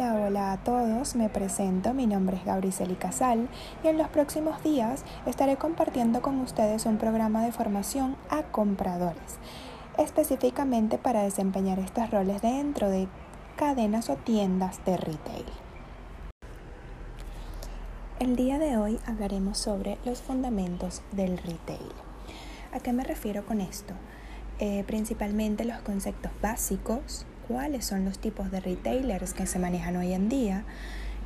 Hola, hola a todos, me presento, mi nombre es Gabriceli Casal y en los próximos días estaré compartiendo con ustedes un programa de formación a compradores, específicamente para desempeñar estos roles dentro de cadenas o tiendas de retail. El día de hoy hablaremos sobre los fundamentos del retail. ¿A qué me refiero con esto? Eh, principalmente los conceptos básicos, cuáles son los tipos de retailers que se manejan hoy en día,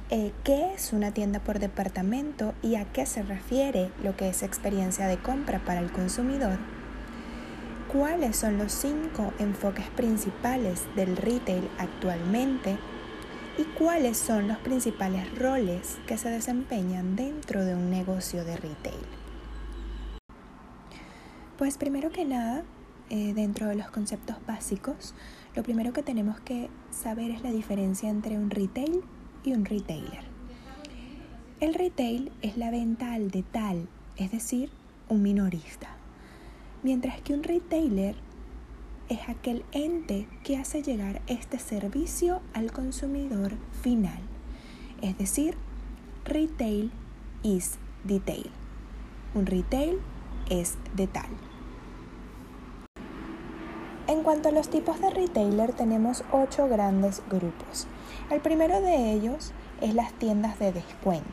eh, qué es una tienda por departamento y a qué se refiere lo que es experiencia de compra para el consumidor, cuáles son los cinco enfoques principales del retail actualmente y cuáles son los principales roles que se desempeñan dentro de un negocio de retail. Pues primero que nada, eh, dentro de los conceptos básicos, lo primero que tenemos que saber es la diferencia entre un retail y un retailer. El retail es la venta al detal, es decir, un minorista. Mientras que un retailer es aquel ente que hace llegar este servicio al consumidor final. Es decir, retail is detail. Un retail es detal. En cuanto a los tipos de retailer, tenemos ocho grandes grupos. El primero de ellos es las tiendas de descuento.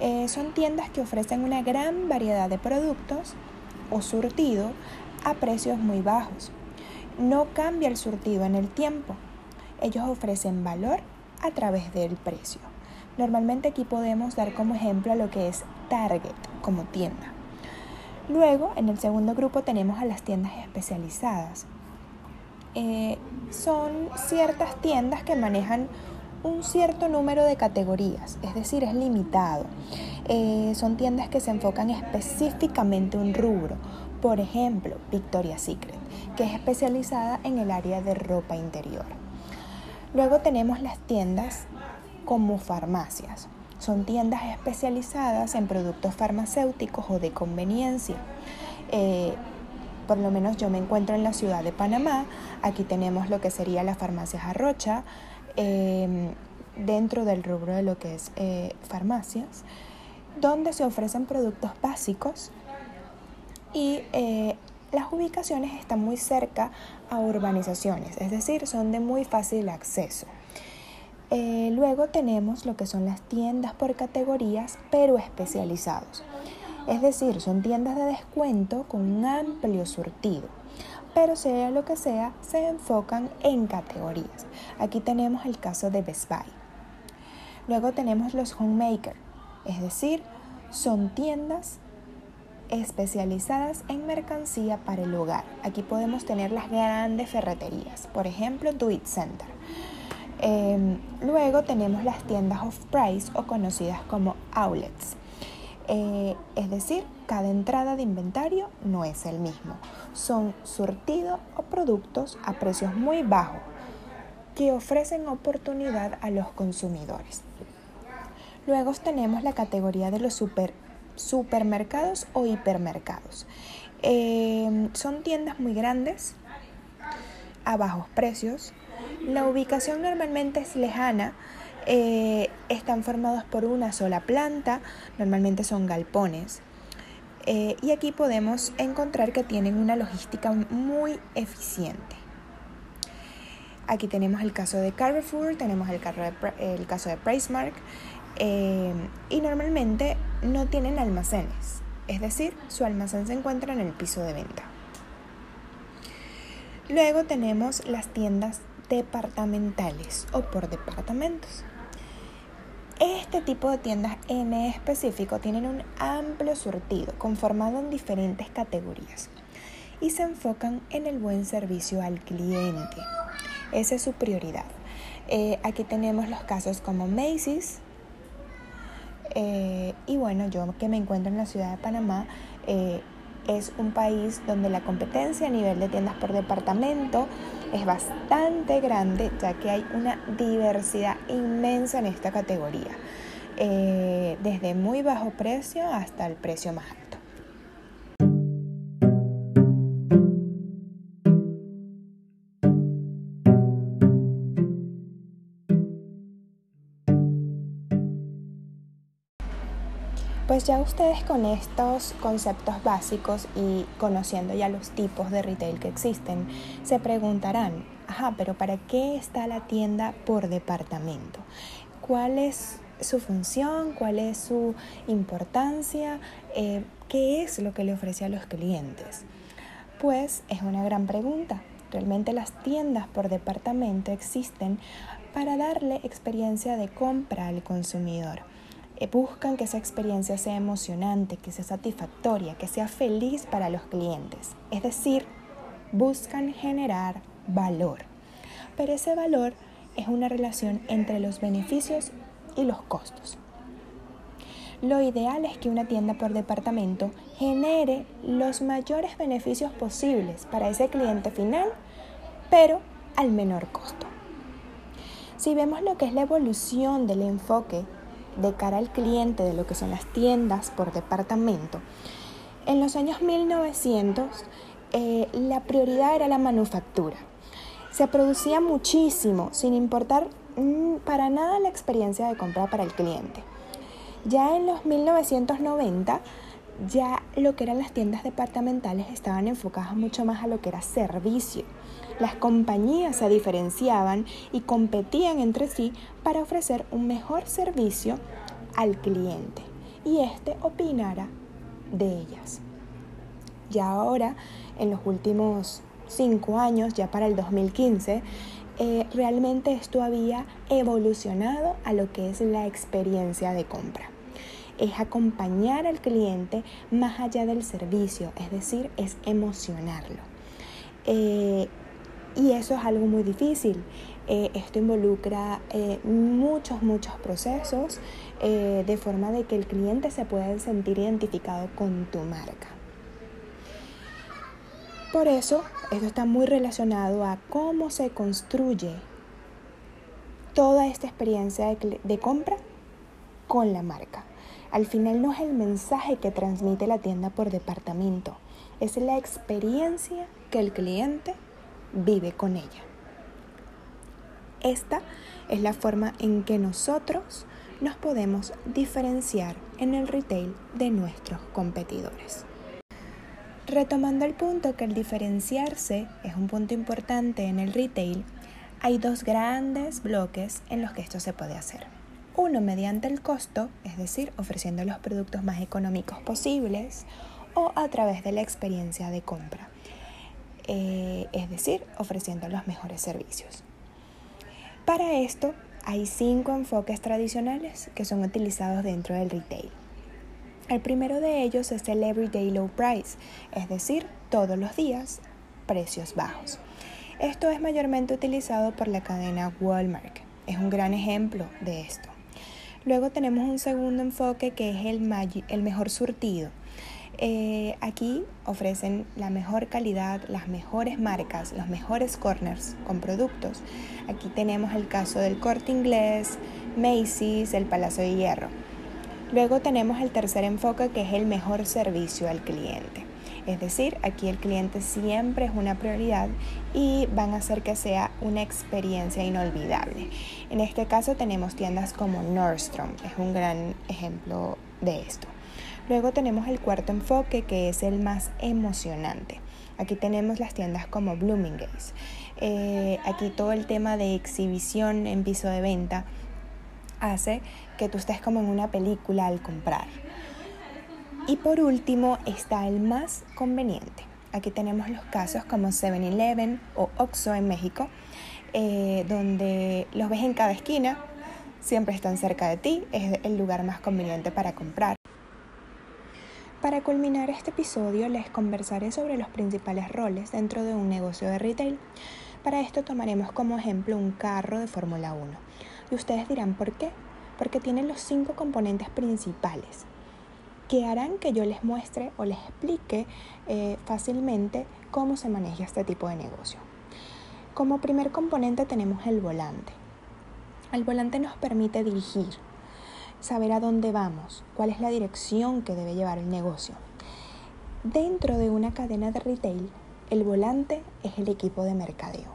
Eh, son tiendas que ofrecen una gran variedad de productos o surtido a precios muy bajos. No cambia el surtido en el tiempo. Ellos ofrecen valor a través del precio. Normalmente aquí podemos dar como ejemplo a lo que es Target como tienda. Luego, en el segundo grupo tenemos a las tiendas especializadas. Eh, son ciertas tiendas que manejan un cierto número de categorías, es decir, es limitado. Eh, son tiendas que se enfocan específicamente en un rubro. Por ejemplo, Victoria's Secret, que es especializada en el área de ropa interior. Luego tenemos las tiendas como farmacias. Son tiendas especializadas en productos farmacéuticos o de conveniencia. Eh, por lo menos yo me encuentro en la ciudad de Panamá, aquí tenemos lo que sería la farmacia Jarrocha, em, dentro del rubro de lo que es eh, farmacias, donde se ofrecen productos básicos y eh, las ubicaciones están muy cerca a urbanizaciones, es decir, son de muy fácil acceso. Eh, luego tenemos lo que son las tiendas por categorías, pero especializados. Es decir, son tiendas de descuento con un amplio surtido, pero sea lo que sea, se enfocan en categorías. Aquí tenemos el caso de Best Buy. Luego tenemos los homemaker, es decir, son tiendas especializadas en mercancía para el hogar. Aquí podemos tener las grandes ferreterías, por ejemplo, Do It Center. Em, luego tenemos las tiendas off-price o conocidas como outlets. Eh, es decir, cada entrada de inventario no es el mismo. Son surtidos o productos a precios muy bajos que ofrecen oportunidad a los consumidores. Luego tenemos la categoría de los super, supermercados o hipermercados. Eh, son tiendas muy grandes, a bajos precios. La ubicación normalmente es lejana eh, están formados por una sola planta, normalmente son galpones. Eh, y aquí podemos encontrar que tienen una logística muy eficiente. Aquí tenemos el caso de Carrefour, tenemos el, el caso de PriceMark eh, y normalmente no tienen almacenes, es decir, su almacén se encuentra en el piso de venta. Luego tenemos las tiendas departamentales o por departamentos. Este tipo de tiendas en específico tienen un amplio surtido conformado en diferentes categorías y se enfocan en el buen servicio al cliente. Esa es su prioridad. Eh, aquí tenemos los casos como Macy's. Eh, y bueno, yo que me encuentro en la ciudad de Panamá, eh, es un país donde la competencia a nivel de tiendas por departamento es bastante grande, ya que hay una diversidad inmensa en esta categoría, eh, desde muy bajo precio hasta el precio más alto. Pues ya ustedes con estos conceptos básicos y conociendo ya los tipos de retail que existen, se preguntarán, ajá, pero ¿para qué está la tienda por departamento? ¿Cuál es su función? ¿Cuál es su importancia? Eh, ¿Qué es lo que le ofrece a los clientes? Pues es una gran pregunta. Realmente las tiendas por departamento existen para darle experiencia de compra al consumidor buscan que esa experiencia sea emocionante, que sea satisfactoria, que sea feliz para los clientes. Es decir, buscan generar valor. Pero ese valor es una relación entre los beneficios y los costos. Lo ideal es que una tienda por departamento genere los mayores beneficios posibles para ese cliente final, pero al menor costo. Si vemos lo que es la evolución del enfoque de cara al cliente de lo que son las tiendas por departamento, en los años 1900 eh, la prioridad era la manufactura. Se producía muchísimo, sin importar mm, para nada la experiencia de compra para el cliente. Ya en los 1990, ya lo que eran las tiendas departamentales estaban enfocadas mucho más a lo que era servicio. Las compañías se diferenciaban y competían entre sí para ofrecer un mejor servicio al cliente y éste opinara de ellas. Ya ahora, en los últimos cinco años, ya para el 2015, eh, realmente esto había evolucionado a lo que es la experiencia de compra. Es acompañar al cliente más allá del servicio, es decir, es emocionarlo. Eh, y eso es algo muy difícil. Eh, esto involucra eh, muchos, muchos procesos eh, de forma de que el cliente se pueda sentir identificado con tu marca. Por eso, esto está muy relacionado a cómo se construye toda esta experiencia de, de compra con la marca. Al final no es el mensaje que transmite la tienda por departamento, es la experiencia que el cliente vive con ella. Esta es la forma en que nosotros nos podemos diferenciar en el retail de nuestros competidores. Retomando el punto que el diferenciarse es un punto importante en el retail, hay dos grandes bloques en los que esto se puede hacer. Uno mediante el costo, es decir, ofreciendo los productos más económicos posibles, o a través de la experiencia de compra. Eh, es decir, ofreciendo los mejores servicios. Para esto hay cinco enfoques tradicionales que son utilizados dentro del retail. El primero de ellos es el Everyday Low Price, es decir, todos los días, precios bajos. Esto es mayormente utilizado por la cadena Walmart. Es un gran ejemplo de esto. Luego tenemos un segundo enfoque que es el, el mejor surtido. Eh, aquí ofrecen la mejor calidad, las mejores marcas, los mejores corners con productos. Aquí tenemos el caso del Corte Inglés, Macy's, el Palacio de Hierro. Luego tenemos el tercer enfoque que es el mejor servicio al cliente. Es decir, aquí el cliente siempre es una prioridad y van a hacer que sea una experiencia inolvidable. En este caso tenemos tiendas como Nordstrom, es un gran ejemplo de esto. Luego tenemos el cuarto enfoque que es el más emocionante. Aquí tenemos las tiendas como Bloomingdale's. Eh, aquí todo el tema de exhibición en piso de venta hace que tú estés como en una película al comprar. Y por último está el más conveniente. Aquí tenemos los casos como 7-Eleven o Oxxo en México, eh, donde los ves en cada esquina, siempre están cerca de ti, es el lugar más conveniente para comprar. Para culminar este episodio les conversaré sobre los principales roles dentro de un negocio de retail. Para esto tomaremos como ejemplo un carro de Fórmula 1. Y ustedes dirán, ¿por qué? Porque tiene los cinco componentes principales que harán que yo les muestre o les explique eh, fácilmente cómo se maneja este tipo de negocio. Como primer componente tenemos el volante. El volante nos permite dirigir, saber a dónde vamos, cuál es la dirección que debe llevar el negocio. Dentro de una cadena de retail, el volante es el equipo de mercadeo.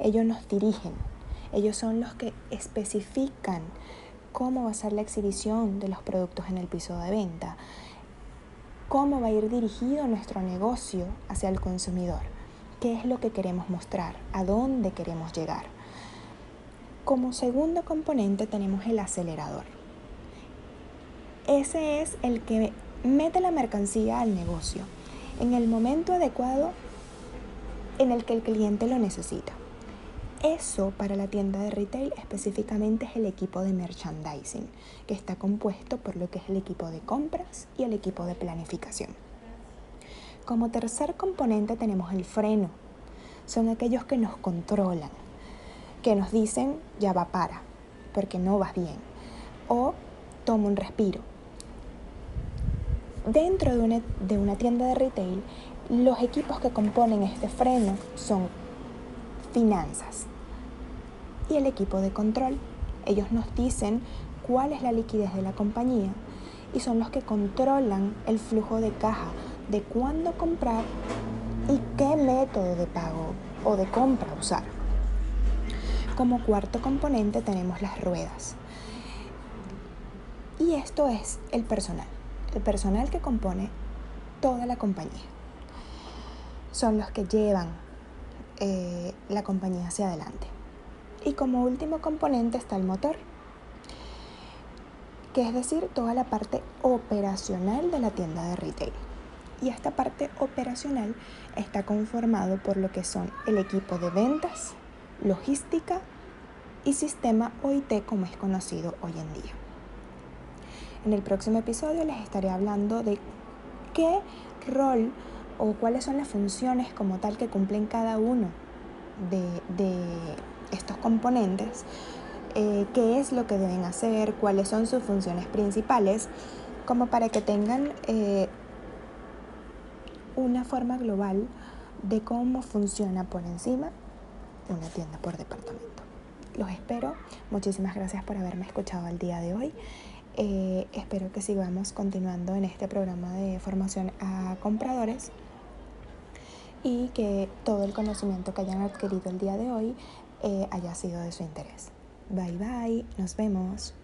Ellos nos dirigen, ellos son los que especifican cómo va a ser la exhibición de los productos en el piso de venta, cómo va a ir dirigido nuestro negocio hacia el consumidor, qué es lo que queremos mostrar, a dónde queremos llegar. Como segundo componente tenemos el acelerador. Ese es el que mete la mercancía al negocio en el momento adecuado en el que el cliente lo necesita. Eso para la tienda de retail específicamente es el equipo de merchandising, que está compuesto por lo que es el equipo de compras y el equipo de planificación. Como tercer componente tenemos el freno. Son aquellos que nos controlan, que nos dicen ya va para, porque no vas bien, o toma un respiro. Dentro de una, tienda de retail, los equipos que componen este freno son finanzas, y el equipo de control. Ellos nos dicen cuál es la liquidez de la compañía y son los que controlan el flujo de caja de cuándo comprar y qué método de pago o de compra usar. Como cuarto componente tenemos las ruedas. Y esto es el personal, personal que compone toda la compañía. Son los que llevan eh, la compañía hacia adelante. Y como último componente está el motor, que es decir, toda la parte operacional de la tienda de retail. Y esta parte operacional está conformado por lo que son el equipo de ventas, logística y sistema OIT como es conocido hoy en día. En el próximo episodio les estaré hablando de qué rol o cuáles son las funciones como tal que cumplen cada uno de, estos componentes, eh, qué es lo que deben hacer, cuáles son sus funciones principales, como para que tengan eh, una forma global de cómo funciona por encima una tienda por departamento. Los espero. Muchísimas gracias por haberme escuchado el día de hoy. Eh, espero que sigamos continuando en este programa de formación a compradores y que todo el conocimiento que hayan adquirido el día de hoy eh, haya sido de su interés. Bye bye, nos vemos.